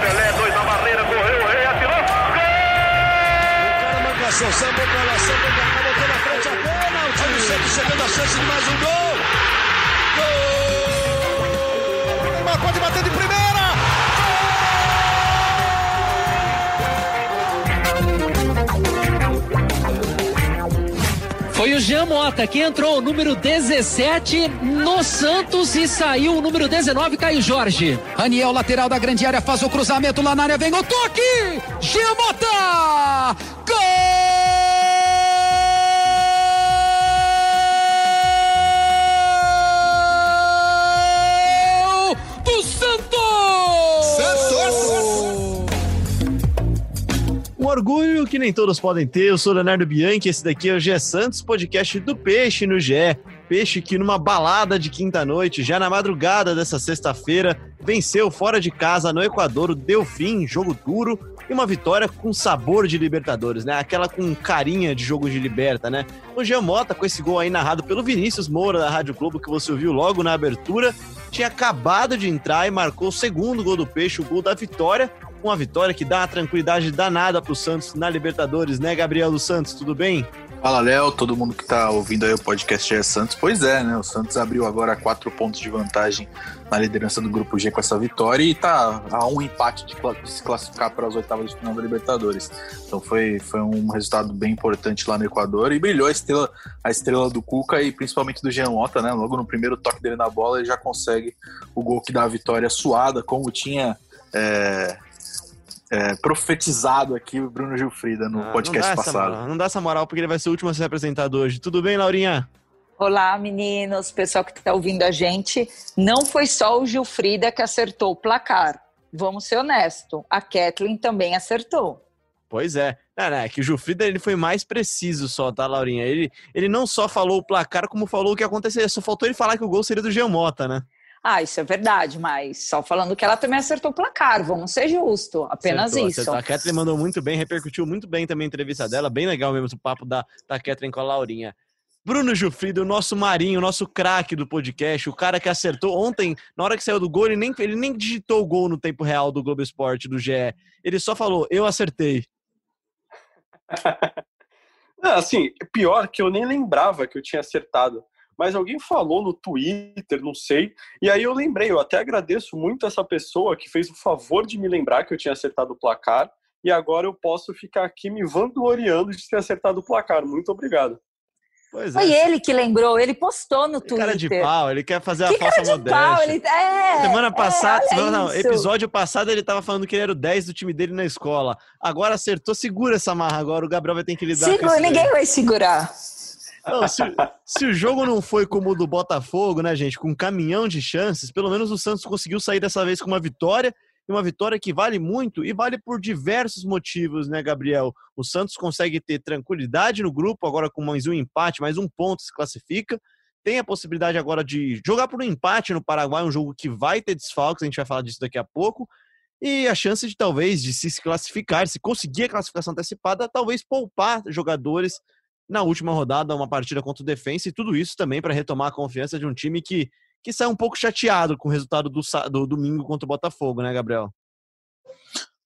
Pelé, dois na barreira, correu, o rei atirou. Gol! O cara sambou pra lá, sambou pra cá, botou na frente a pênalti. Olha o Santos chegando a chance de mais um gol. Gol! O Neymar pode bater de primeira. Foi o Jean Mota que entrou o número 17 no Santos e saiu o número 19, Caio Jorge. Raniel, lateral da grande área, faz o cruzamento lá na área, vem o toque! Jean Mota! Gol! Orgulho que nem todos podem ter. Eu sou Leonardo Bianchi, esse daqui é o GE Santos, podcast do Peixe no GE. Peixe que numa balada de quinta-noite, já na madrugada dessa sexta-feira, venceu fora de casa no Equador o Delfim, jogo duro, e uma vitória com sabor de Libertadores, né? Aquela com carinha de jogo de liberta, né? O Jean Mota, com esse gol aí narrado pelo Vinícius Moura da Rádio Globo, que você ouviu logo na abertura, tinha acabado de entrar e marcou o segundo gol do Peixe, o gol da vitória, uma vitória que dá uma tranquilidade danada pro Santos na Libertadores, né, Gabriel dos Santos? Tudo bem? Fala, Léo, todo mundo que tá ouvindo aí o podcast é Santos. Pois é, né? O Santos abriu agora quatro pontos de vantagem na liderança do Grupo G com essa vitória e tá a um empate de, de se classificar para as oitavas de final da Libertadores. Então foi, foi um resultado bem importante lá no Equador e brilhou a estrela, a estrela do Cuca e principalmente do Jean Mota, né? Logo no primeiro toque dele na bola, ele já consegue o gol que dá a vitória suada, como tinha. É, é, profetizado aqui o Bruno Gilfrida no Ah, podcast não passado. moral, não dá essa moral porque ele vai ser o último a ser apresentado hoje. Tudo bem, Laurinha? Olá, meninos, pessoal que está ouvindo a gente. Não foi só o Gilfrida que acertou o placar. Vamos ser honestos. A Kathleen também acertou. Pois é. Não, não, é que o Gilfrida ele foi mais preciso só, tá, Laurinha? Ele, ele não só falou o placar, como falou o que aconteceria. Só faltou ele falar que o gol seria do Jean Mota, né? Ah, isso é verdade, mas só falando que ela também acertou o placar. Vamos ser justos. Apenas Acertou, isso. acertou. A Catherine mandou muito bem, repercutiu muito bem também a entrevista dela. Bem legal mesmo o papo da, da Catherine com a Laurinha. Bruno Gilfrida, o nosso marinho, o nosso craque do podcast, o cara que acertou ontem, na hora que saiu do gol, ele nem, ele nem digitou o gol no tempo real do Globo Esporte, do GE. Ele só falou, eu acertei. Não, assim, pior que eu nem lembrava que eu tinha acertado. Mas alguém falou no Twitter, não sei. E aí eu lembrei, eu até agradeço muito essa pessoa que fez o favor de me lembrar que eu tinha acertado o placar. E agora eu posso ficar aqui me vangloriando de ter acertado o placar. Muito obrigado. Pois Foi é. ele que lembrou, ele postou no Twitter. Cara de pau, ele quer fazer a Que falsa cara de modéstia. pau, ele... É, Semana passada, é, semana, não, episódio passado ele tava falando que ele era o 10 do time dele na escola. Agora acertou, segura essa marra agora. O Gabriel vai ter que lidar com Segura, ninguém vai segurar. Não, se, se o jogo não foi como o do Botafogo, né, gente, com um caminhão de chances, pelo menos o Santos conseguiu sair dessa vez com uma vitória, e uma vitória que vale muito e vale por diversos motivos, né, Gabriel? O Santos consegue ter tranquilidade no grupo, agora com mais um empate, mais um ponto se classifica. Tem a possibilidade agora de jogar por um empate no Paraguai, um jogo que vai ter desfalques, a gente vai falar disso daqui a pouco. E a chance de talvez de se classificar, se conseguir a classificação antecipada, talvez poupar jogadores na última rodada, uma partida contra o Defensa, e tudo isso também para retomar a confiança de um time que, que sai um pouco chateado com o resultado do, do domingo contra o Botafogo, né, Gabriel?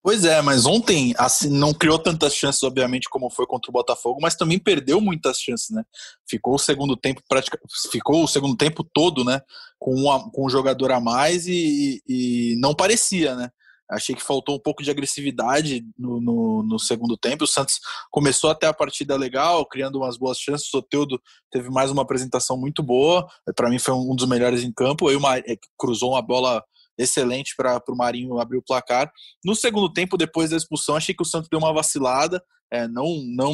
Pois é, mas ontem assim, não criou tantas chances, obviamente, como foi contra o Botafogo, mas também perdeu muitas chances, né? Ficou o segundo tempo pratica... ficou o segundo tempo todo, né? Com, um a- com um jogador a mais e, e não parecia, né? Achei que faltou um pouco de agressividade no, no, no segundo tempo. O Santos começou até a partida legal, criando umas boas chances. O Soteudo teve mais uma apresentação muito boa. Para mim, foi um dos melhores em campo. Mar... eh, cruzou uma bola excelente para o Marinho abrir o placar. No segundo tempo, depois da expulsão, achei que o Santos deu uma vacilada, é, não, não,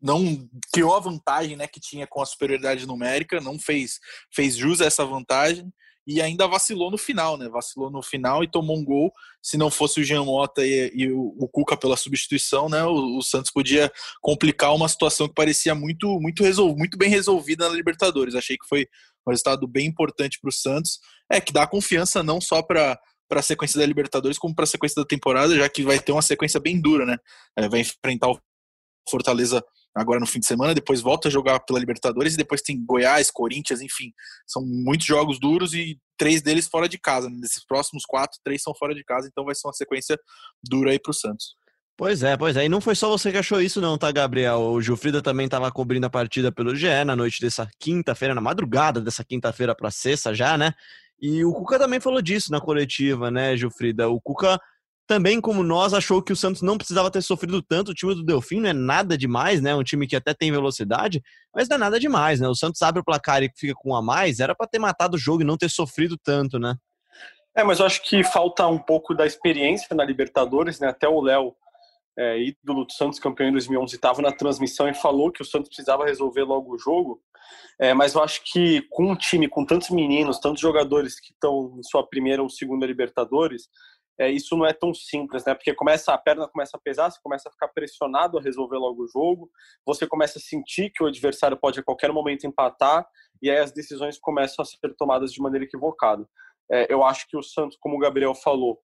não criou a vantagem né, que tinha com a superioridade numérica, não fez, fez jus a essa vantagem e ainda vacilou no final, né? Vacilou no final e tomou um gol. Se não fosse o Jean Mota e, e o, o Cuca pela substituição, né? O, o Santos podia complicar uma situação que parecia muito, muito, resol, muito bem resolvida na Libertadores. Achei que foi um resultado bem importante para o Santos. É que dá confiança não só para para a sequência da Libertadores, como para a sequência da temporada, já que vai ter uma sequência bem dura, né? É, vai enfrentar o Fortaleza agora no fim de semana, depois volta a jogar pela Libertadores e depois tem Goiás, Corinthians, enfim. São muitos jogos duros e três deles fora de casa. Nesses próximos quatro, três são fora de casa, então vai ser uma sequência dura aí pro Santos. Pois é, pois é. E não foi só você que achou isso, não, tá, Gabriel? O Gilfrida também estava cobrindo a partida pelo GE na noite dessa quinta-feira, na madrugada dessa quinta-feira para sexta já, né? E o Cuca também falou disso na coletiva, né, Gilfrida? O Cuca também, como nós, achou que o Santos não precisava ter sofrido tanto. O time do Delfim não é nada demais, né? Um time que até tem velocidade, mas não é nada demais, né? O Santos abre o placar e fica com um a mais, era para ter matado o jogo e não ter sofrido tanto, né? É, mas eu acho que falta um pouco da experiência na Libertadores, né? Até o Léo, é, ídolo do Santos, campeão em 2011, estava na transmissão e falou que o Santos precisava resolver logo o jogo. É, mas eu acho que com um time com tantos meninos, tantos jogadores que estão em sua primeira ou segunda Libertadores, é, isso não é tão simples, né? Porque começa a perna começa a pesar, você começa a ficar pressionado a resolver logo o jogo, você começa a sentir que o adversário pode a qualquer momento empatar e aí as decisões começam a ser tomadas de maneira equivocada. É, eu acho que o Santos, como o Gabriel falou,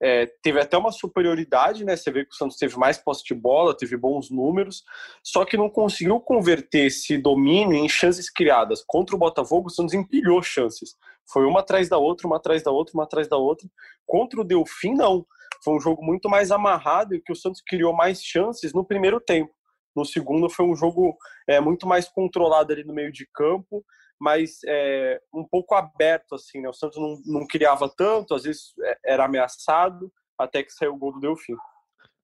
é, teve até uma superioridade, né? Você vê que o Santos teve mais posse de bola, teve bons números, só que não conseguiu converter esse domínio em chances criadas. Contra o Botafogo, o Santos empilhou chances. Foi uma atrás da outra, uma atrás da outra, uma atrás da outra. Contra o Delfim, não. Foi um jogo muito mais amarrado e que o Santos criou mais chances no primeiro tempo. No segundo, foi um jogo é, muito mais controlado ali no meio de campo mas é, um pouco aberto, assim, né? O Santos não, não criava tanto, às vezes é, era ameaçado, até que saiu o gol do Delfim.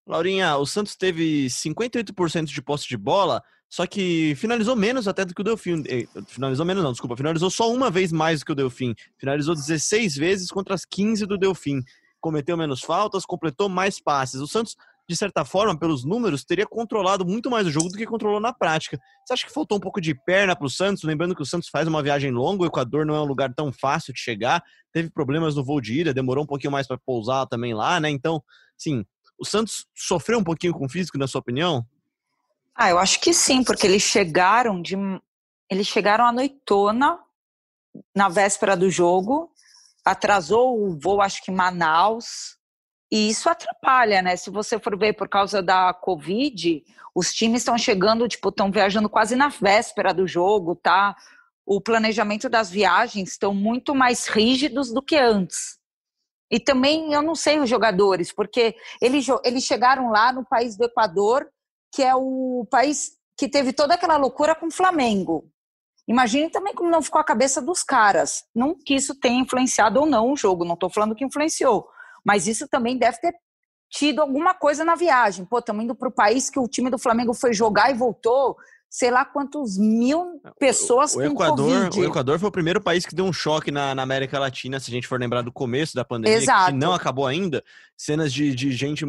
Laurinha, o Santos teve 58% de posse de bola, só que finalizou menos até do que o Delfim. Finalizou menos, não, desculpa. Finalizou só uma vez mais do que o Delfim. Finalizou 16 vezes contra as 15 do Delfim. Cometeu menos faltas, completou mais passes. O Santos de certa forma, pelos números, teria controlado muito mais o jogo do que controlou na prática. Você acha que faltou um pouco de perna para o Santos? Lembrando que o Santos faz uma viagem longa, o Equador não é um lugar tão fácil de chegar, teve problemas no voo de ida, demorou um pouquinho mais para pousar também lá, né? Então, sim, o Santos sofreu um pouquinho com o físico, na sua opinião? Ah, eu acho que sim, porque eles chegaram de. Eles chegaram à noitona na véspera do jogo, atrasou o voo, acho que Manaus, e isso atrapalha, né? Se você for ver por causa da Covid, os times estão chegando, tipo, estão viajando quase na véspera do jogo, tá? O planejamento das viagens estão muito mais rígidos do que antes. E também, eu não sei os jogadores, porque eles, eles chegaram lá no país do Equador, que é o país que teve toda aquela loucura com o Flamengo. Imagine também como não ficou a cabeça dos caras. Não que isso tenha influenciado ou não o jogo, não estou falando que influenciou mas isso também deve ter tido alguma coisa na viagem. Pô, estamos indo para o país que o time do Flamengo foi jogar e voltou, sei lá quantos mil pessoas o, o Equador, O Equador foi o primeiro país que deu um choque na, na, América Latina, se a gente for lembrar do começo da pandemia, Exato. que não acabou ainda. Cenas de, de gente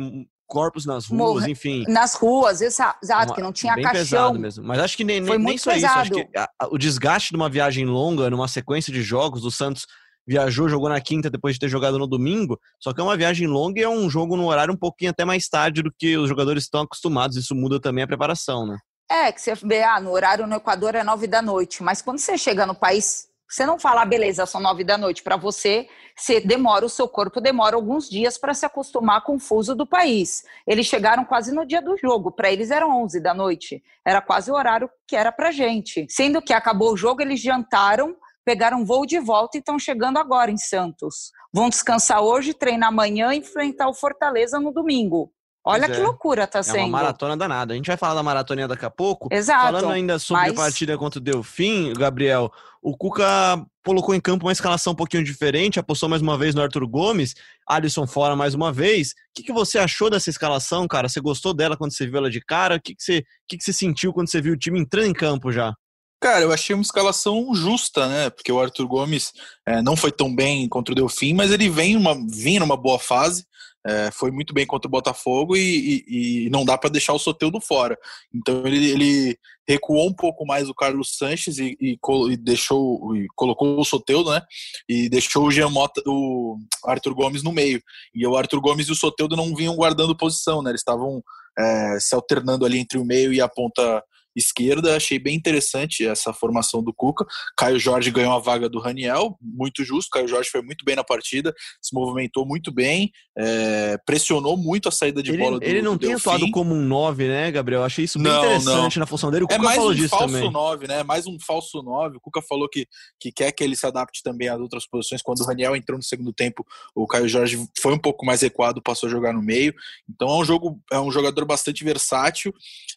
corpos nas ruas, enfim. Nas ruas, exato, Uma, que não tinha bem caixão. pesado mesmo. Mas acho que nem, nem, nem só pesado. isso. Acho que a, a, o desgaste de uma viagem longa, numa sequência de jogos do Santos viajou, jogou na quinta depois de ter jogado no domingo. Só que é uma viagem longa e é um jogo no horário um pouquinho até mais tarde do que os jogadores estão acostumados. Isso muda também a preparação, né? É, que você vê, ah, no horário no Equador é nove da noite, mas quando você chega no país, você não fala, ah, beleza, são nove da noite. Para você, você demora, o seu corpo demora alguns dias para se acostumar com o fuso do país. Eles chegaram quase no dia do jogo, para eles eram onze da noite. Era quase o horário que era para gente. Sendo que acabou o jogo, eles jantaram pegaram voo de volta e estão chegando agora em Santos. Vão descansar hoje, treinar amanhã e enfrentar o Fortaleza no domingo. Olha pois que é. loucura tá sendo. É uma maratona danada. A gente vai falar da maratona daqui a pouco. Exato. Falando ainda sobre mas... a partida contra o Delfim, Gabriel, o Cuca colocou em campo uma escalação um pouquinho diferente, apostou mais uma vez no Arthur Gomes, Alisson fora mais uma vez. O que, que você achou dessa escalação, cara? Você gostou dela quando você viu ela de cara? O que, que, você, o que, que você sentiu quando você viu o time entrando em campo já? Cara, eu achei uma escalação justa, né? Porque o Arthur Gomes é, não foi tão bem contra o Delfim, mas ele vem uma, vem numa boa fase. É, foi muito bem contra o Botafogo e, e, e não dá para deixar o Soteudo fora. Então ele, ele, recuou um pouco mais o Carlos Sanches e, e deixou colocou o Soteudo, né? E deixou o Jean Mota, o Arthur Gomes no meio. E o Arthur Gomes e o Soteudo não vinham guardando posição, né? Eles estavam é, se alternando ali entre o meio e a ponta esquerda. Achei bem interessante essa formação do Cuca. Caio Jorge ganhou a vaga do Raniel, muito justo. Caio Jorge foi muito bem na partida, se movimentou muito bem, é, pressionou muito a saída de ele, bola do Ele não tem Delfim. atuado como um 9, né, Gabriel? Achei isso bem Não, interessante não. na função dele. O É Cuca mais falou um disso falso também. 9, né? Mais um falso 9. O Cuca falou que, que quer que ele se adapte também às outras posições. Quando o Raniel entrou no segundo tempo, o Caio Jorge foi um pouco mais recuado, passou a jogar no meio. Então é um jogo, é um jogador bastante versátil,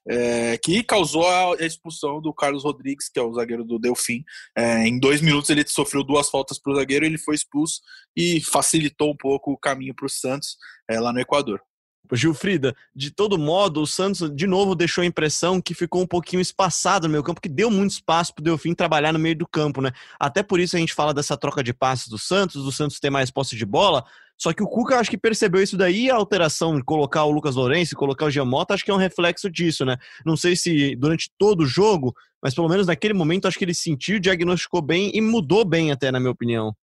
é, que causou a expulsão do Carlos Rodrigues, que é o zagueiro do Delfim. É, em dois minutos ele sofreu duas faltas para o zagueiro, ele foi expulso e facilitou um pouco o caminho para o Santos é, lá no Equador. Gilfrida, de todo modo, o Santos de novo deixou a impressão que ficou um pouquinho espaçado no meio campo, que deu muito espaço para o Delfim trabalhar no meio do campo, né? Até por isso a gente fala dessa troca de passes do Santos, do Santos ter mais posse de bola. Só que o Cuca acho que percebeu isso daí a alteração de colocar o Lucas Lourenço colocar o Giamota, acho que é um reflexo disso, né? Não sei se durante todo o jogo, mas pelo menos naquele momento acho que ele sentiu, diagnosticou bem e mudou bem até, na minha opinião.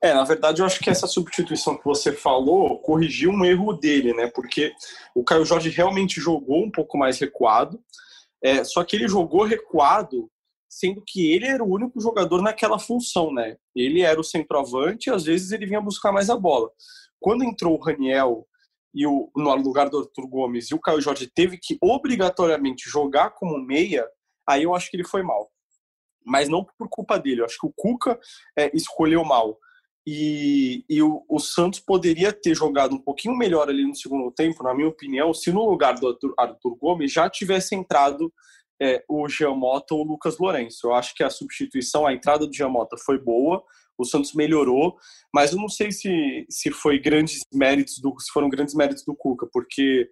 É, na verdade, eu acho que essa substituição que você falou corrigiu um erro dele, né? Porque o Caio Jorge realmente jogou um pouco mais recuado, é, só que ele jogou recuado, sendo que ele era o único jogador naquela função, né? Ele era o centroavante e às vezes ele vinha buscar mais a bola. Quando entrou o Raniel e o, no lugar do Arthur Gomes e o Caio Jorge teve que obrigatoriamente jogar como meia, aí eu acho que ele foi mal. Mas não por culpa dele, eu acho que o Cuca é, escolheu mal. E, e o, o, Santos poderia ter jogado um pouquinho melhor ali no segundo tempo, na minha opinião, se no lugar do Arthur, Arthur Gomes já tivesse entrado é, o Giamota ou o Lucas Lourenço. Eu acho que a substituição, a entrada do Giamota foi boa, o Santos melhorou, mas eu não sei se, se foi grandes méritos do, se foram grandes méritos do Cuca, porque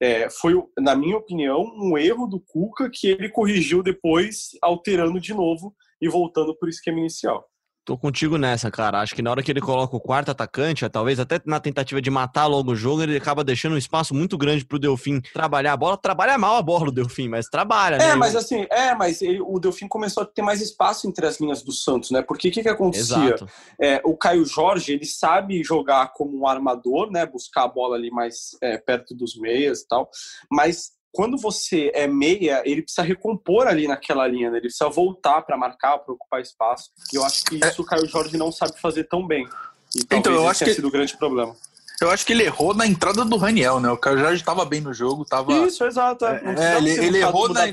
é, foi, na minha opinião, um erro do Cuca que ele corrigiu depois, alterando de novo e voltando para o esquema inicial. Tô contigo nessa, cara. Acho que na hora que ele coloca o quarto atacante, talvez até na tentativa de matar logo o jogo, ele acaba deixando um espaço muito grande pro Delfim trabalhar a bola. Trabalha mal a bola o Delfim, mas trabalha, é, né? Mas assim, é, mas ele, o Delfim começou a ter mais espaço entre as linhas do Santos, né? Porque o que, que acontecia? É, o Caio Jorge, ele sabe jogar como um armador, né? Buscar a bola ali mais é, perto dos meias e tal, mas quando você é meia, ele precisa recompor ali naquela linha, né? ele precisa voltar para marcar, para ocupar espaço. E eu acho que isso o Caio Jorge não sabe fazer tão bem. E então, eu acho que sido o grande problema. Eu acho que ele errou na entrada do Raniel, né? O Caio Jorge estava bem no jogo, tava. Isso, exato. É, é, ele, ele errou na.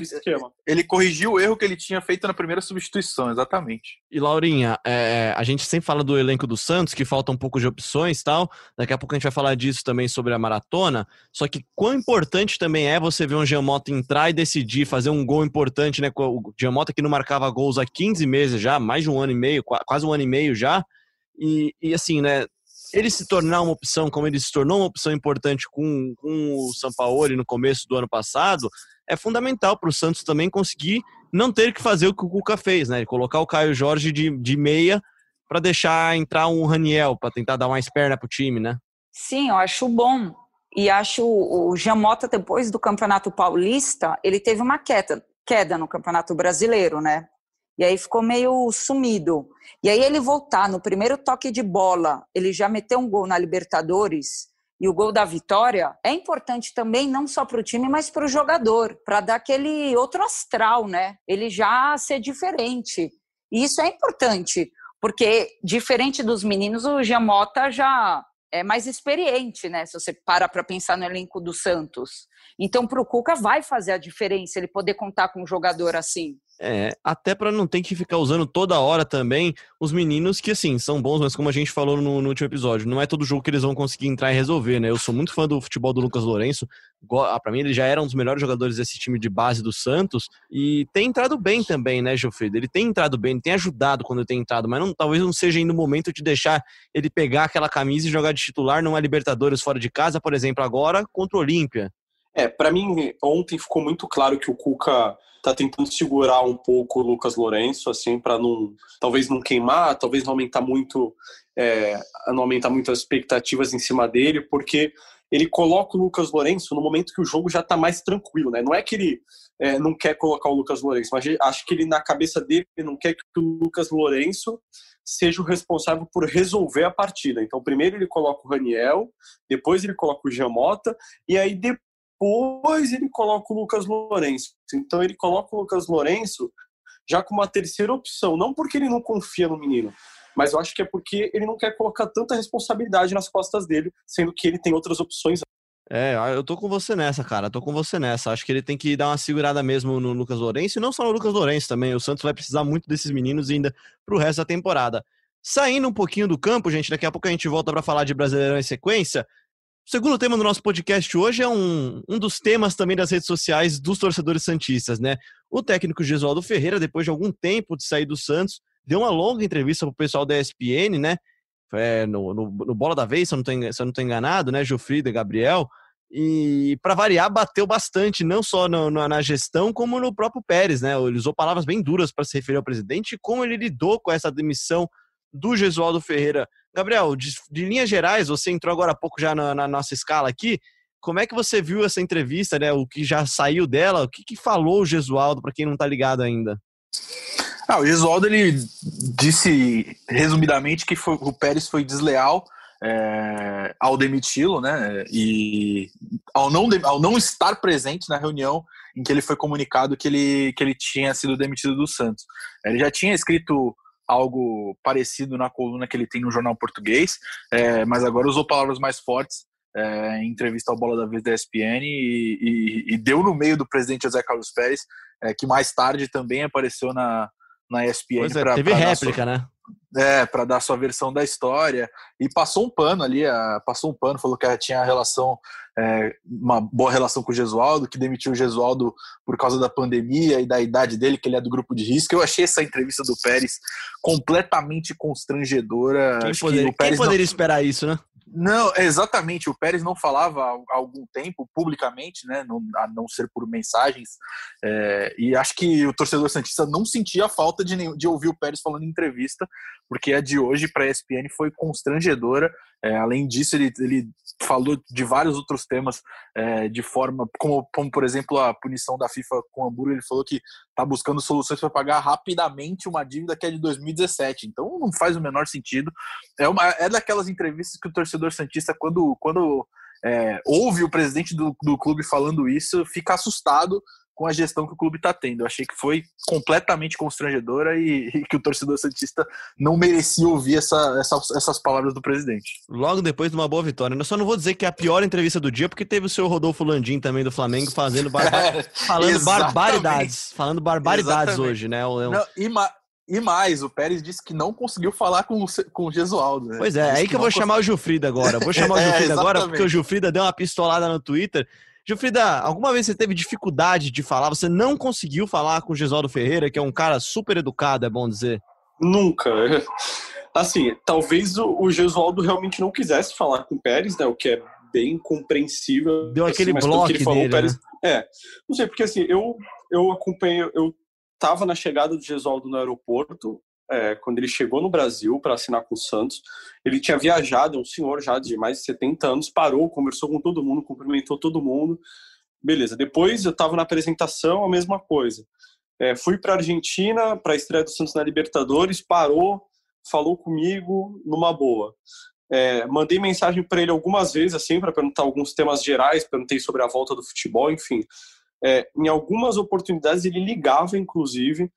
Ele corrigiu o erro que ele tinha feito na primeira substituição, exatamente. E Laurinha, é, a gente sempre fala do elenco do Santos, que falta um pouco de opções e tal. Daqui a pouco a gente vai falar disso também sobre a maratona. Só que quão importante também é você ver um Giamota entrar e decidir fazer um gol importante, né? O Giamota que não marcava gols há 15 meses já, mais de um ano e meio, quase um ano e meio já. E, e assim, né? Ele se tornar uma opção, como ele se tornou uma opção importante com, com o Sampaoli no começo do ano passado, é fundamental para o Santos também conseguir não ter que fazer o que o Cuca fez, né? Colocar o Caio Jorge de, de meia para deixar entrar um Raniel, para tentar dar mais perna para o time, né? Sim, eu acho bom. E acho o Jamota, depois do Campeonato Paulista, ele teve uma queda, queda no Campeonato Brasileiro, né? E aí ficou meio sumido. E aí ele voltar no primeiro toque de bola, ele já meteu um gol na Libertadores e o gol da vitória é importante também não só para o time, mas para o jogador, para dar aquele outro astral, né? Ele já ser diferente. E isso é importante, porque diferente dos meninos, o Giamota já é mais experiente, né? Se você para para pensar no elenco do Santos. Então, para o Cuca vai fazer a diferença ele poder contar com um jogador assim. É, até para não ter que ficar usando toda hora também os meninos que, assim, são bons, mas como a gente falou no, no último episódio, não é todo jogo que eles vão conseguir entrar e resolver, né? Eu sou muito fã do futebol do Lucas Lourenço, ah, para mim ele já era um dos melhores jogadores desse time de base do Santos e tem entrado bem também, né, Gilfredo? Ele tem entrado bem, ele tem ajudado quando ele tem entrado, mas não, talvez não seja ainda o momento de deixar ele pegar aquela camisa e jogar de titular numa Libertadores fora de casa, por exemplo, agora contra o Olímpia. É, para mim, ontem ficou muito claro que o Cuca tá tentando segurar um pouco o Lucas Lourenço, assim, para não, talvez não queimar, talvez não aumentar muito, é, não aumentar muito as expectativas em cima dele, porque ele coloca o Lucas Lourenço no momento que o jogo já está mais tranquilo, né? Não é que ele é, não quer colocar o Lucas Lourenço, mas acho que ele na cabeça dele não quer que o Lucas Lourenço seja o responsável por resolver a partida. Então, primeiro ele coloca o Raniel, depois ele coloca o Giamota, e aí depois depois ele coloca o Lucas Lourenço. Então ele coloca o Lucas Lourenço já como uma terceira opção, não porque ele não confia no menino, mas eu acho que é porque ele não quer colocar tanta responsabilidade nas costas dele, sendo que ele tem outras opções. É, eu tô com você nessa, cara. Tô com você nessa. Acho que ele tem que dar uma segurada mesmo no Lucas Lourenço, e não só no Lucas Lourenço também. O Santos vai precisar muito desses meninos ainda pro resto da temporada. Saindo um pouquinho do campo, gente, daqui a pouco a gente volta para falar de Brasileirão em sequência. O segundo tema do nosso podcast hoje é um, um dos temas também das redes sociais dos torcedores santistas, né? O técnico Gesualdo Ferreira, depois de algum tempo de sair do Santos, deu uma longa entrevista pro pessoal da ESPN, né? É, no, no, no, Bola da Vez, se eu não tô enganado, né? Jofrida Gabriel. E, para variar, bateu bastante, não só no, no, na gestão, como no próprio Pérez, né? Ele usou palavras bem duras para se referir ao presidente e como ele lidou com essa demissão do Gesualdo Ferreira. Gabriel, de, de linhas gerais, você entrou agora há pouco já na, na, nossa escala aqui. Como é que você viu essa entrevista, né? O que já saiu dela? O que, que falou o Gesualdo, para quem não está ligado ainda? Ah, o Gesualdo ele disse resumidamente que foi, o Pérez foi desleal é, ao demiti-lo, né? E ao não, ao não estar presente na reunião em que ele foi comunicado que ele, que ele tinha sido demitido do Santos. Ele já tinha escrito algo parecido na coluna que ele tem no jornal português, é, mas agora usou palavras mais fortes é, em entrevista ao Bola da Vez da ESPN e, e, e, deu no meio do presidente José Carlos Pérez, é, que mais tarde também apareceu na, na ESPN. Pois é, pra, teve pra réplica, sua, né? É, para dar sua versão da história. E passou um pano ali, a, passou um pano, falou que tinha relação, é, uma boa relação com o Gesualdo, que demitiu o Gesualdo por causa da pandemia e da idade dele, que ele é do grupo de risco. Eu achei essa entrevista do Pérez completamente constrangedora. Quem, poder, que quem poderia não... esperar isso, né? Não, exatamente. O Pérez não falava há algum tempo publicamente, né, a não ser por mensagens. É, e acho que o torcedor santista não sentia falta de, de ouvir o Pérez falando em entrevista, porque a de hoje para a ESPN foi constrangedora. É, além disso, ele, ele falou de vários outros temas é, de forma, como, como por exemplo a punição da FIFA com o Hamburgo. Ele falou que está buscando soluções para pagar rapidamente uma dívida que é de 2017. Então não faz o menor sentido. É, uma, é daquelas entrevistas que o torcedor santista, quando, quando é, ouve o presidente do, do clube falando isso, fica assustado com a gestão que o clube está tendo. Eu achei que foi completamente constrangedora e, e, que o torcedor santista não merecia ouvir essa, essa, essas palavras do presidente. Logo depois de uma boa vitória. Eu só não vou dizer que é a pior entrevista do dia, porque teve o seu Rodolfo Landim também do Flamengo fazendo falando barbaridades. Falando barbaridades exatamente. hoje, né? Não, e, ma e mais, o Pérez disse que não conseguiu falar com, com o Gesualdo. Né? Pois é, é aí que, que eu vou chamar o Gilfrida agora. Vou chamar o Gilfrida é, agora, porque o Gilfrida deu uma pistolada no Twitter Gilfrida, alguma vez você teve dificuldade de falar? Você não conseguiu falar com o Gesualdo Ferreira, que é um cara super educado, é bom dizer? Nunca. Assim, talvez o, Gesualdo realmente não quisesse falar com o Pérez, né? O que é bem compreensível. Deu aquele assim, bloco dele, falou, Pérez... né? É, não sei, porque assim, eu, eu acompanhei, eu tava na chegada do Gesualdo no aeroporto, é, quando ele chegou no Brasil para assinar com o Santos. Ele tinha viajado, é um senhor já de mais de 70 anos, parou, conversou com todo mundo, cumprimentou todo mundo. Beleza. Depois eu estava na apresentação, a mesma coisa. É, fui para a Argentina, para a estreia do Santos na Libertadores, parou, falou comigo numa boa. É, mandei mensagem para ele algumas vezes, assim, para perguntar alguns temas gerais, perguntei sobre a volta do futebol, enfim. É, em algumas oportunidades ele ligava, inclusive,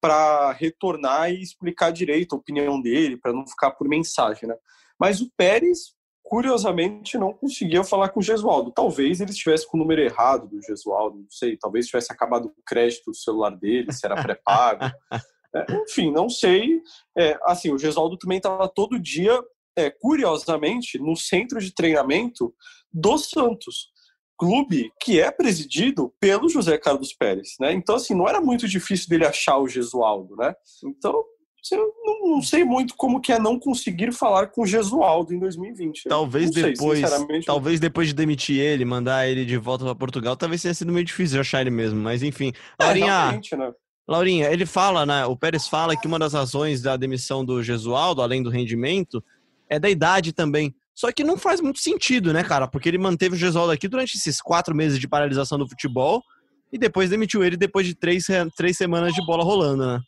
para retornar e explicar direito a opinião dele, para não ficar por mensagem, né? Mas o Pérez, curiosamente, não conseguia falar com o Gesualdo. Talvez ele estivesse com o número errado do Gesualdo, não sei, talvez tivesse acabado o crédito do celular dele, se era pré-pago. É, enfim, não sei. É, assim, o Gesualdo também estava todo dia, é, curiosamente, no centro de treinamento do Santos clube que é presidido pelo José Carlos Pérez, né? Então, assim, não era muito difícil dele achar o Gesualdo, né? Então, eu não, sei muito como que é não conseguir falar com o Gesualdo em 2020. Talvez depois, sei, talvez depois de demitir ele, mandar ele de volta para Portugal, talvez tenha sido meio difícil achar ele mesmo, mas enfim. É, Laurinha, né? Laurinha, ele fala, né? O Pérez fala que uma das razões da demissão do Gesualdo, além do rendimento, é da idade também. Só que não faz muito sentido, né, cara? Porque ele manteve o Gesualdo aqui durante esses quatro meses de paralisação do futebol e depois demitiu ele depois de três, três semanas de bola rolando, né?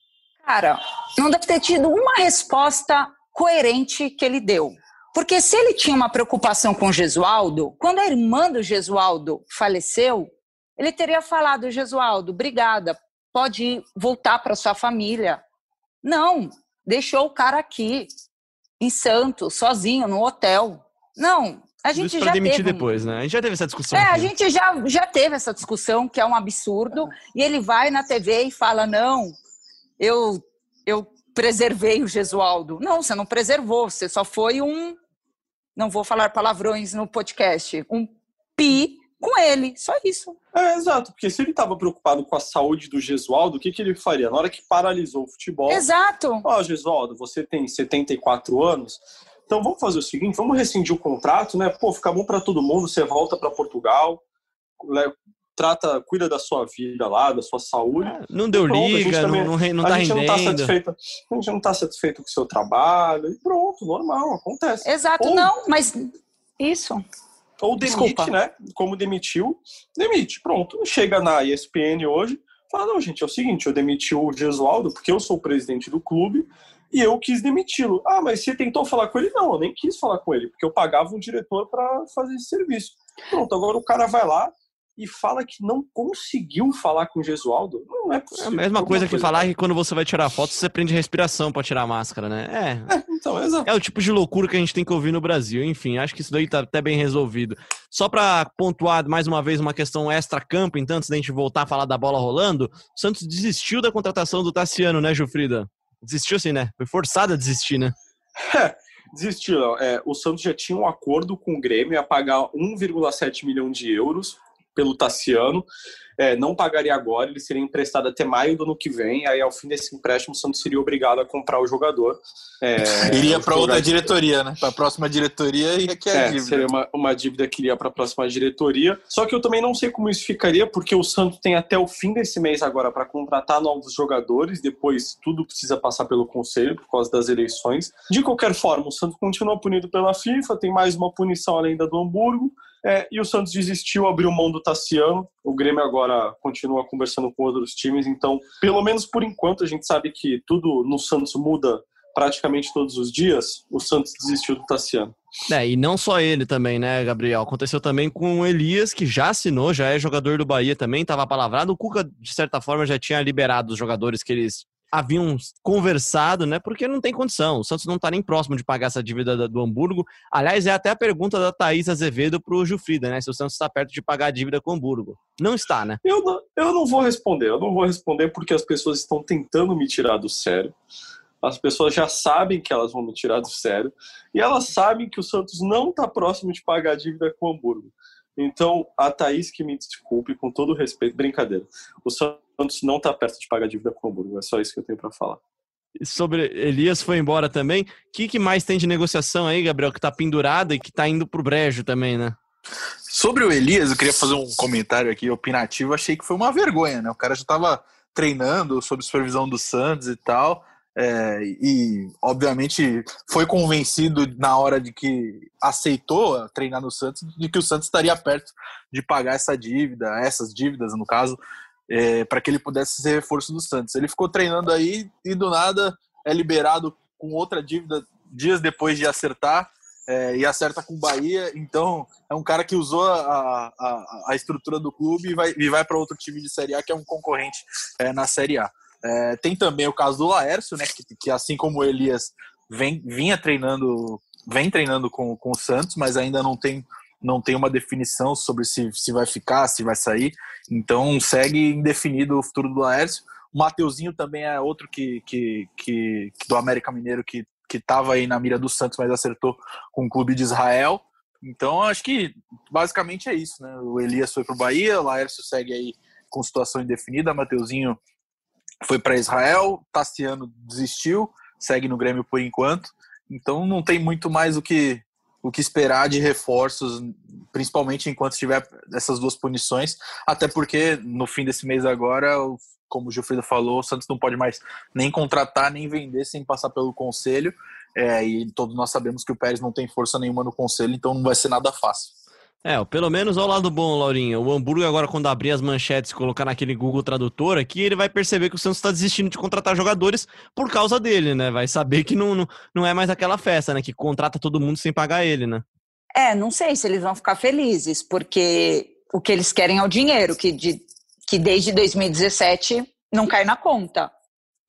Cara, não deve ter tido uma resposta coerente que ele deu. Porque se ele tinha uma preocupação com o Gesualdo, quando a irmã do Gesualdo faleceu, ele teria falado, Gesualdo, obrigada, pode ir, voltar para sua família. Não, deixou o cara aqui, em Santos, sozinho, no hotel. Não, a gente Isso já demitir teve. depois, né? A gente já teve essa discussão. É, a aqui. gente já, já teve essa discussão, que é um absurdo, e ele vai na TV e fala: não, eu, eu preservei o Gesualdo. Não, você não preservou, você só foi um. Não vou falar palavrões no podcast, um pi com ele, só isso. É, exato, porque se ele estava preocupado com a saúde do Gesualdo, o que, que ele faria? Na hora que paralisou o futebol. Exato. Ó, Gesualdo, você tem 74 anos, então vamos fazer o seguinte: vamos rescindir o contrato, né? Pô, fica bom para todo mundo, você volta para Portugal, né, trata, cuida da sua vida lá, da sua saúde. Não deu Pronto, a liga, também- não, não, não a tá gente não tá rendendo. satisfeito, a gente não tá satisfeito com o seu trabalho, e pronto, normal, acontece. Exato, Ou- não, mas isso. Ou demite, Desculpa. né? Como demitiu, demite. Pronto. Chega na ESPN hoje, fala: não, gente, é o seguinte, eu demiti o Gesualdo porque eu sou o presidente do clube e eu quis demiti-lo. Ah, mas você tentou falar com ele? Não, eu nem quis falar com ele, porque eu pagava um diretor para fazer esse serviço. Pronto, agora o cara vai lá e fala que não conseguiu falar com o Gesualdo. Não é É possível. a mesma coisa que falar que quando você vai tirar foto, você prende respiração pra tirar a máscara, né? É. Então, exato. É o tipo de loucura que a gente tem que ouvir no Brasil. Enfim, acho que isso daí tá até bem resolvido. Só pra pontuar mais uma vez uma questão extra-campo, então, antes da gente voltar a falar da bola rolando, o Santos desistiu da contratação do Tassiano, né, Gilfrida? Desistiu assim, né? Foi forçado a desistir, né? Desistiu. Léo. É, o Santos já tinha um acordo com o Grêmio a pagar 1,7 milhão de euros pelo Tassiano. É, não pagaria agora, ele seria emprestado até maio do ano que vem. Aí, ao fim desse empréstimo, o Santos seria obrigado a comprar o jogador. É, Iria para outra diretoria, né? Para a próxima diretoria e aqui é a É, dívida. seria uma, uma dívida que iria para a próxima diretoria. Só que eu também não sei como isso ficaria, porque o Santos tem até o fim desse mês agora para contratar novos jogadores. Depois tudo precisa passar pelo conselho por causa das eleições. De qualquer forma, o Santos continua punido pela FIFA, tem mais uma punição além da do Hamburgo. É, e o Santos desistiu, abriu mão do Tassiano. O Grêmio agora continua conversando com outros times. Então, pelo menos por enquanto, a gente sabe que tudo no Santos muda praticamente todos os dias. O Santos desistiu do Tassiano. É, e não só ele também, né, Gabriel? Aconteceu também com o Elias, que já assinou, já é jogador do Bahia também, estava palavrado. O Cuca, de certa forma, já tinha liberado os jogadores que eles haviam conversado, né? Porque não tem condição. O Santos não tá nem próximo de pagar essa dívida da- do Hamburgo. Aliás, é até a pergunta da Thaís Azevedo pro Gilfrida, né? Se o Santos está perto de pagar a dívida com o Hamburgo. Não está, né? Eu não, eu não vou responder, eu não vou responder porque as pessoas estão tentando me tirar do sério. As pessoas já sabem que elas vão me tirar do sério. E elas sabem que o Santos não está próximo de pagar a dívida com o Hamburgo. Então, a Thaís que me desculpe, com todo o respeito, brincadeira. O Santos não está perto de pagar a dívida com o Hamburgo. É só isso que eu tenho para falar. E sobre Elias foi embora também. O que, que mais tem de negociação aí, Gabriel, que tá pendurada e que tá indo pro brejo também, né? Sobre o Elias, eu queria fazer um comentário aqui opinativo. Achei que foi uma vergonha, né? O cara já estava treinando sob supervisão do Santos e tal. É, e, obviamente, foi convencido na hora de que aceitou treinar no Santos, de que o Santos estaria perto de pagar essa dívida, essas dívidas, no caso, para que ele pudesse ser reforço do Santos. Ele ficou treinando aí e, do nada, é liberado com outra dívida dias depois de acertar. é, e acerta com o Bahia, então é um cara que usou a, a, a estrutura do clube e vai, e vai para outro time de Série A que é um concorrente é, na Série A. É, tem também o caso do Laércio, né, que, que assim como o Elias vem, vinha treinando, vem treinando com, com o Santos, mas ainda não tem, não tem uma definição sobre se, se vai ficar, se vai sair. Então segue indefinido o futuro do Laércio. O Mateuzinho também é outro que, que, que, que do América Mineiro que que estava aí na mira do Santos, mas acertou com o clube de Israel. Então, acho que basicamente é isso, né? O Elias foi para o Bahia, o Laércio segue aí com situação indefinida, Mateuzinho foi para Israel, Tassiano desistiu, segue no Grêmio por enquanto. Então, não tem muito mais o que, o que esperar de reforços, principalmente enquanto tiver essas duas punições, até porque no fim desse mês agora como o Gilfredo falou, o Santos não pode mais nem contratar, nem vender sem passar pelo conselho. É, e todos nós sabemos que o Pérez não tem força nenhuma no conselho, então não vai ser nada fácil. É, pelo menos ao lado bom, Laurinha. O Hamburgo agora, quando abrir as manchetes e colocar naquele Google Tradutor aqui, ele vai perceber que o Santos está desistindo de contratar jogadores por causa dele, né? Vai saber que não, não, não é mais aquela festa, né? Que contrata todo mundo sem pagar ele, né? É, não sei se eles vão ficar felizes, porque o que eles querem é o dinheiro, que, de, que desde 2017 não cai na conta.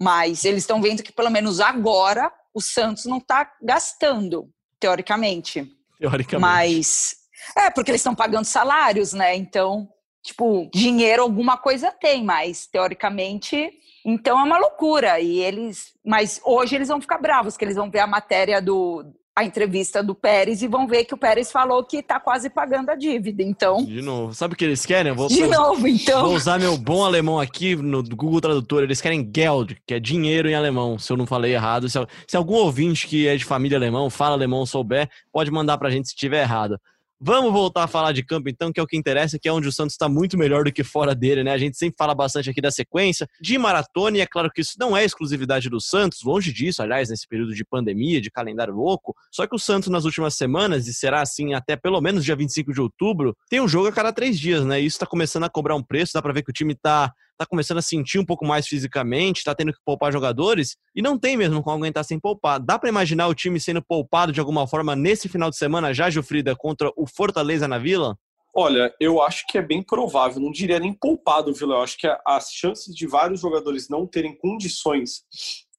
Mas eles estão vendo que pelo menos agora o Santos não está gastando, teoricamente. Teoricamente. Mas é, porque eles estão pagando salários, né? Então, tipo, dinheiro alguma coisa tem, mas teoricamente, então é uma loucura. E eles, mas hoje eles vão ficar bravos, que eles vão ver a matéria do a entrevista do Pérez e vão ver que o Pérez falou que tá quase pagando a dívida. Então, De novo. Sabe o que eles querem? Eu vou, de novo, então. Vou usar meu bom alemão aqui no Google Tradutor. Eles querem Geld, que é dinheiro em alemão, se eu não falei errado. Se, se algum ouvinte que é de família alemão, fala alemão, souber, pode mandar pra gente se tiver errado. Vamos voltar a falar de campo, então, que é o que interessa, que é onde o Santos está muito melhor do que fora dele, né? A gente sempre fala bastante aqui da sequência de maratona, e é claro que isso não é exclusividade do Santos, longe disso, aliás, nesse período de pandemia, de calendário louco. Só que o Santos, nas últimas semanas, e será assim até pelo menos dia 25 de outubro, tem um jogo a cada três dias, né? E isso está começando a cobrar um preço, dá para ver que o time está tá começando a sentir um pouco mais fisicamente, tá tendo que poupar jogadores, e não tem mesmo como aguentar sem poupar. Dá para imaginar o time sendo poupado de alguma forma nesse final de semana, já, Gilfrida, contra o Fortaleza na Vila? Olha, eu acho que é bem provável, não diria nem poupado, Vila. Eu acho que as chances de vários jogadores não terem condições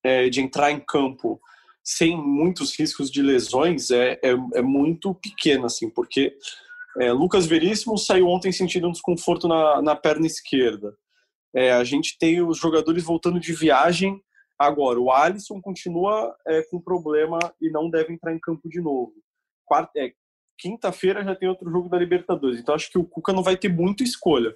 é, de entrar em campo sem muitos riscos de lesões é, é, é muito pequena, assim, porque é, Lucas Veríssimo saiu ontem sentindo um desconforto na, na perna esquerda. É, a gente tem os jogadores voltando de viagem agora. O Alisson continua é, com problema e não deve entrar em campo de novo. Quarta, é, Quinta-feira já tem outro jogo da Libertadores. Então acho que o Cuca não vai ter muita escolha.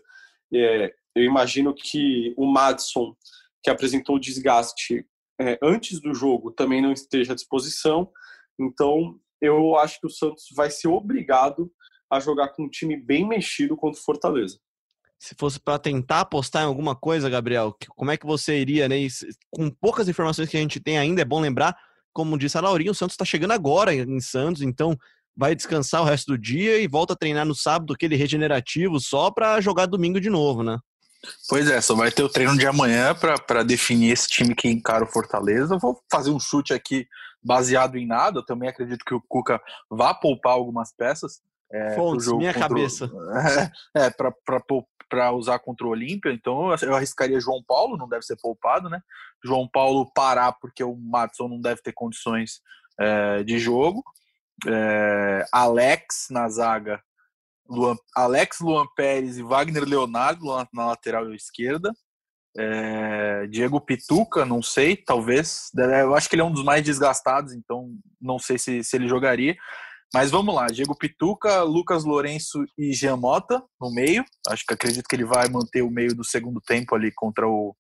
É, eu imagino que o Madison, que apresentou o desgaste é, antes do jogo, também não esteja à disposição. Então eu acho que o Santos vai ser obrigado a jogar com um time bem mexido contra o Fortaleza se fosse para tentar apostar em alguma coisa, Gabriel, como é que você iria, né? Com poucas informações que a gente tem ainda, é bom lembrar, como disse a Laurinha, o Santos está chegando agora em Santos, então vai descansar o resto do dia e volta a treinar no sábado, aquele regenerativo, só para jogar domingo de novo, né? Pois é, só vai ter o treino de amanhã para definir esse time que encara o Fortaleza. Eu vou fazer um chute aqui baseado em nada. Eu também acredito que o Cuca vá poupar algumas peças. É, Fontes, minha contra... cabeça. É, é para para usar contra o Olímpia, então eu arriscaria João Paulo, não deve ser poupado, né? João Paulo parar porque o Matson não deve ter condições é, de jogo. É, Alex na zaga, Luan, Alex Luan Pérez e Wagner Leonardo na lateral esquerda. É, Diego Pituca, não sei, talvez. Eu acho que ele é um dos mais desgastados, então não sei se, se ele jogaria. Mas vamos lá, Diego Pituca, Lucas Lourenço e Jean Mota no meio. Acho que acredito que ele vai manter o meio do segundo tempo ali contra o.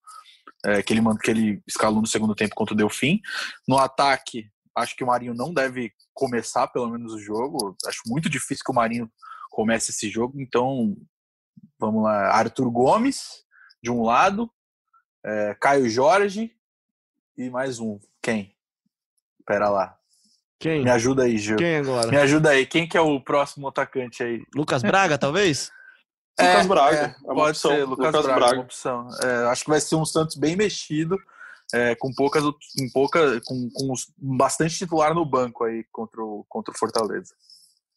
É, que, ele, que ele escalou no segundo tempo contra o Delfim. No ataque, acho que o Marinho não deve começar pelo menos o jogo. Acho muito difícil que o Marinho comece esse jogo. Então, vamos lá. Arthur Gomes, de um lado, é, Caio Jorge e mais um. Quem? Pera lá. Quem? Me ajuda aí, Gil. Quem agora? Me ajuda aí. Quem que é o próximo atacante aí? Lucas Braga, talvez? É, Lucas Braga. É, é pode opção. ser, Lucas, Lucas Braga, Braga. opção. É, acho que vai ser um Santos bem mexido, é, com poucas, com pouca, com, com bastante titular no banco aí contra o, contra o Fortaleza.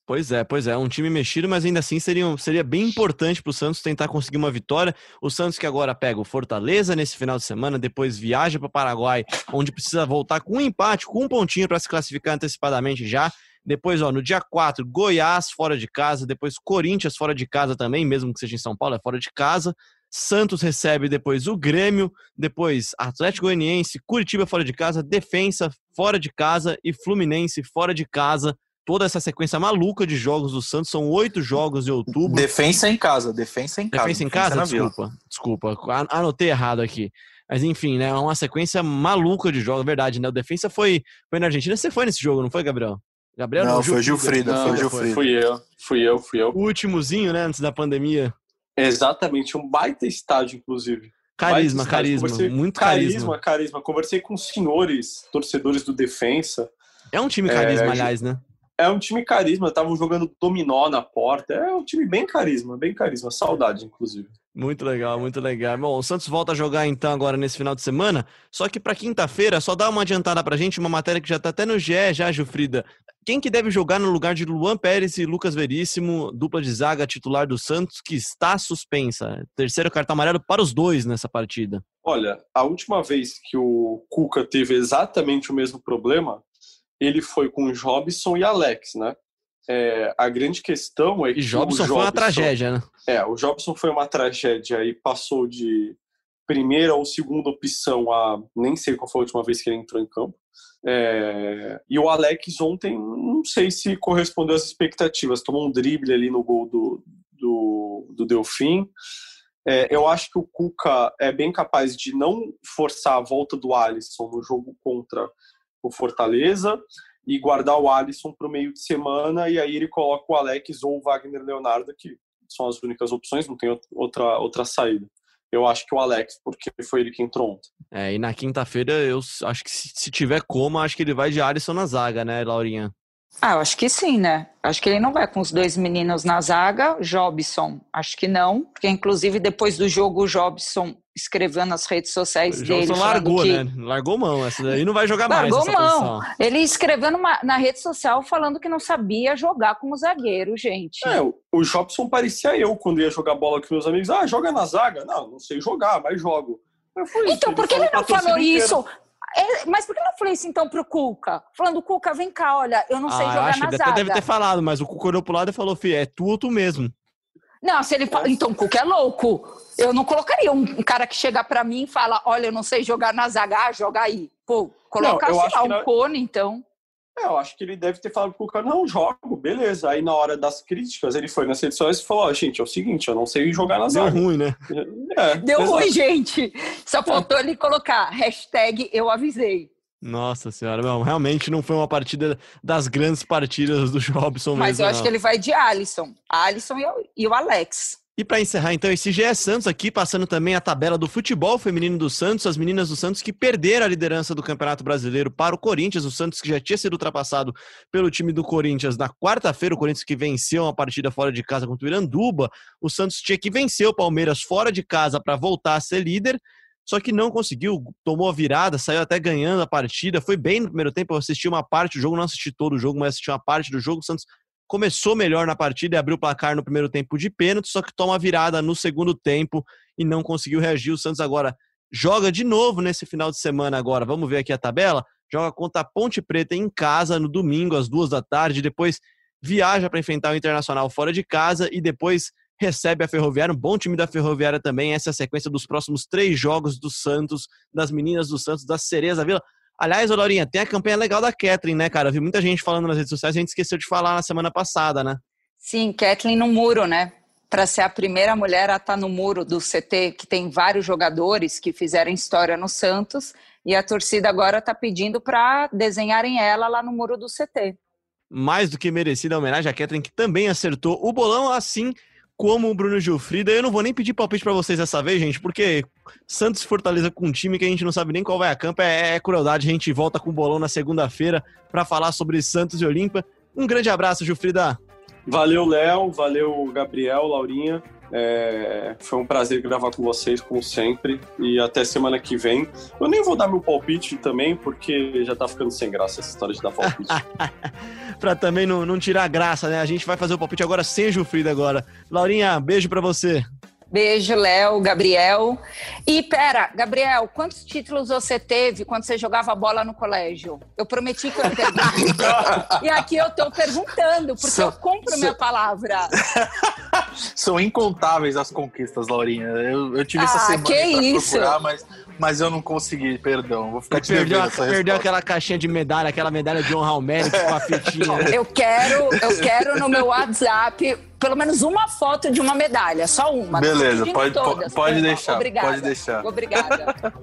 Pois é, pois é, um time mexido, mas ainda assim seria, seria bem importante para o Santos tentar conseguir uma vitória. O Santos que agora pega o Fortaleza nesse final de semana, depois viaja para o Paraguai, onde precisa voltar com um empate, com um pontinho para se classificar antecipadamente já. Depois, ó, no dia 4, Goiás fora de casa, depois Corinthians fora de casa também, mesmo que seja em São Paulo, é fora de casa. Santos recebe depois o Grêmio, depois Atlético Goianiense, Curitiba fora de casa, Defensa fora de casa e Fluminense fora de casa toda essa sequência maluca de jogos do Santos. São oito jogos em outubro. Defensa em casa, defensa em casa. Defensa em casa? Desculpa, desculpa. Anotei errado aqui. Mas enfim, né? É uma sequência maluca de jogos, verdade, né? O Defensa foi, foi na Argentina. Você foi nesse jogo, não foi, Gabriel? Gabriel não, não foi Gilfrida, não, foi Gilfrida. Fui eu, fui eu, fui eu. O últimozinho, né, antes da pandemia. Exatamente, um baita estádio, inclusive. Carisma, carisma, muito carisma. Carisma, carisma. Conversei com senhores torcedores do Defensa. É um time carisma, é, aliás, né? É um time carisma, estavam jogando dominó na porta. É um time bem carisma, bem carisma. Saudade, inclusive. Muito legal, muito legal. Bom, o Santos volta a jogar então agora nesse final de semana. Só que para quinta-feira, só dá uma adiantada pra gente, uma matéria que já tá até no GE, já, Gilfrida. Quem que deve jogar no lugar de Luan Pérez e Lucas Veríssimo, dupla de zaga titular do Santos, que está suspensa? Terceiro cartão amarelo para os dois nessa partida. Olha, a última vez que o Cuca teve exatamente o mesmo problema, ele foi com o Jobson e Alex, né? É, a grande questão é que. E Jobson, o foi uma tragédia, né? É, o Jobson foi uma tragédia e passou de primeira ou segunda opção a. Nem sei qual foi a última vez que ele entrou em campo. É, e o Alex ontem, não sei se correspondeu às expectativas. Tomou um drible ali no gol do, do, do Delfim. É, eu acho que o Cuca é bem capaz de não forçar a volta do Alisson no jogo contra o Fortaleza e guardar o Alisson para o meio de semana e aí ele coloca o Alex ou o Wagner Leonardo, que são as únicas opções, não tem outra, outra saída. Eu acho que o Alex, porque foi ele que entrou ontem. É, e na quinta-feira eu acho que se, se tiver como, acho que ele vai de Alisson na zaga, né, Laurinha? Ah, eu acho que sim, né? Acho que ele não vai com os dois meninos na zaga. Jobson, acho que não, porque inclusive depois do jogo o Jobson escreveu nas redes sociais o dele. Jobson largou, que... né? Largou mão, essa daí não vai jogar largou mais. Largou mão. Ele escreveu numa, na rede social falando que não sabia jogar como zagueiro, gente. É, o Jobson parecia eu quando ia jogar bola com meus amigos. Ah, joga na zaga? Não, não sei jogar, mas jogo. Então, por que ele não falou isso? É, mas por que não falei isso então pro Cuca? Falando, Cuca, vem cá, olha, eu não sei ah, jogar acho, na ele zaga. até deve ter falado, mas o Cuca olhou pro lado e falou, filho, é tu ou tu mesmo. Não, se ele fala, então o Cuca é louco. Eu não colocaria um, cara que chega para mim e fala, olha, eu não sei jogar na zaga, ah, joga aí. Pô, coloca, não, sei lá, um não... cone, então. É, eu acho que ele deve ter falado pro Cuca, não, jogo, beleza. Aí na hora das críticas, ele foi nas redes sociais e falou, ó, oh, gente, é o seguinte, eu não sei jogar na zaga. Deu ruim, né? É, Deu exato. ruim, gente. Só faltou ele colocar hashtag eu avisei. Nossa senhora, não, realmente não foi uma partida das grandes partidas do Jobson Mas mesmo, eu acho não. que ele vai de Alisson. Alisson e o Alex. E para encerrar, então, esse GE Santos aqui, passando também a tabela do futebol feminino do Santos, as meninas do Santos que perderam a liderança do Campeonato Brasileiro para o Corinthians, o Santos que já tinha sido ultrapassado pelo time do Corinthians na quarta-feira, o Corinthians que venceu uma partida fora de casa contra o Iranduba, o Santos tinha que vencer o Palmeiras fora de casa para voltar a ser líder, só que não conseguiu, tomou a virada, saiu até ganhando a partida, foi bem no primeiro tempo, eu assisti uma parte do jogo, não assisti todo o jogo, mas assisti uma parte do jogo, o Santos começou melhor na partida e abriu o placar no primeiro tempo de pênalti, só que toma virada no segundo tempo e não conseguiu reagir. O Santos agora joga de novo nesse final de semana agora. Vamos ver aqui a tabela. Joga contra a Ponte Preta em casa no domingo às duas da tarde. Depois viaja para enfrentar o Internacional fora de casa e depois recebe a Ferroviária. Um bom time da Ferroviária também. Essa é a sequência dos próximos três jogos do Santos, das meninas do Santos, da Cereza Vila. Aliás, ô Laurinha, tem a campanha legal da Kathleen, né, cara? Eu vi muita gente falando nas redes sociais, a gente esqueceu de falar na semana passada, né? Sim, Kathleen no muro, né? Para ser a primeira mulher a estar no muro do CT, que tem vários jogadores que fizeram história no Santos, e a torcida agora está pedindo para desenharem ela lá no muro do CT. Mais do que merecida a homenagem à Kathleen, que também acertou o bolão, assim como o Bruno Gilfrida. Eu não vou nem pedir palpite para vocês dessa vez, gente, porque Santos Fortaleza com um time que a gente não sabe nem qual vai a campo é, é crueldade. A gente volta com o bolão na segunda-feira para falar sobre Santos e Olímpia. Um grande abraço, Gilfrida. Valeu, Léo. Valeu, Gabriel, Laurinha. É, foi um prazer gravar com vocês, como sempre. E até semana que vem. Eu nem vou dar meu palpite também, porque já tá ficando sem graça essa história de dar palpite. pra também não, não tirar graça, né? A gente vai fazer o palpite agora sem Gilfrida agora. Laurinha, beijo pra você. Beijo, Léo, Gabriel. E pera, Gabriel, quantos títulos você teve quando você jogava bola no colégio? Eu prometi que eu ia perguntar. e aqui eu tô perguntando, porque São- eu compro são- minha palavra. São incontáveis as conquistas, Laurinha. Eu, eu tive essa Ah, semana que isso? procurar, mas, mas eu não consegui, perdão. Vou ficar te Perdeu, perdeu aquela caixinha de medalha, aquela medalha de honra ao mérito com a fitinha. né? Eu quero, eu quero no meu WhatsApp pelo menos uma foto de uma medalha, só uma. Beleza, pode- todas, pode deixar, Obrigada. pode deixar. Obrigada.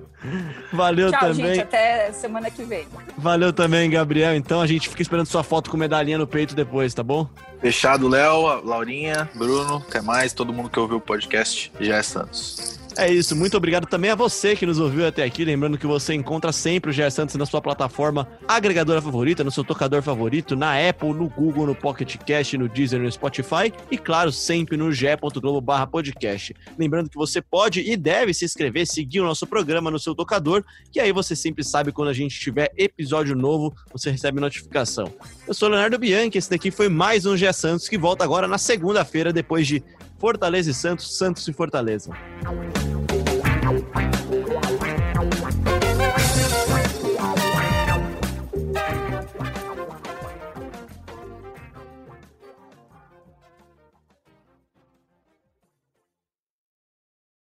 Valeu Tchau, também. gente. Até semana que vem. Valeu também, Gabriel. Então a gente fica esperando sua foto com medalhinha no peito depois, tá bom? Fechado, Léo, Laurinha, Bruno, até mais. Todo mundo que ouviu o podcast já é Santos. É isso, muito obrigado também a você que nos ouviu até aqui. Lembrando que você encontra sempre o GE Santos na sua plataforma agregadora favorita, no seu tocador favorito, na Apple, no Google, no Pocket Cast, no Deezer, no Spotify e, claro, sempre no ge.globo podcast. Lembrando que você pode e deve se inscrever, seguir o nosso programa no seu tocador, que aí você sempre sabe quando a gente tiver episódio novo, você recebe notificação. Eu sou Leonardo Bianchi, esse daqui foi mais um GE Santos que volta agora na segunda-feira, depois de Fortaleza e Santos, Santos e Fortaleza. Bye.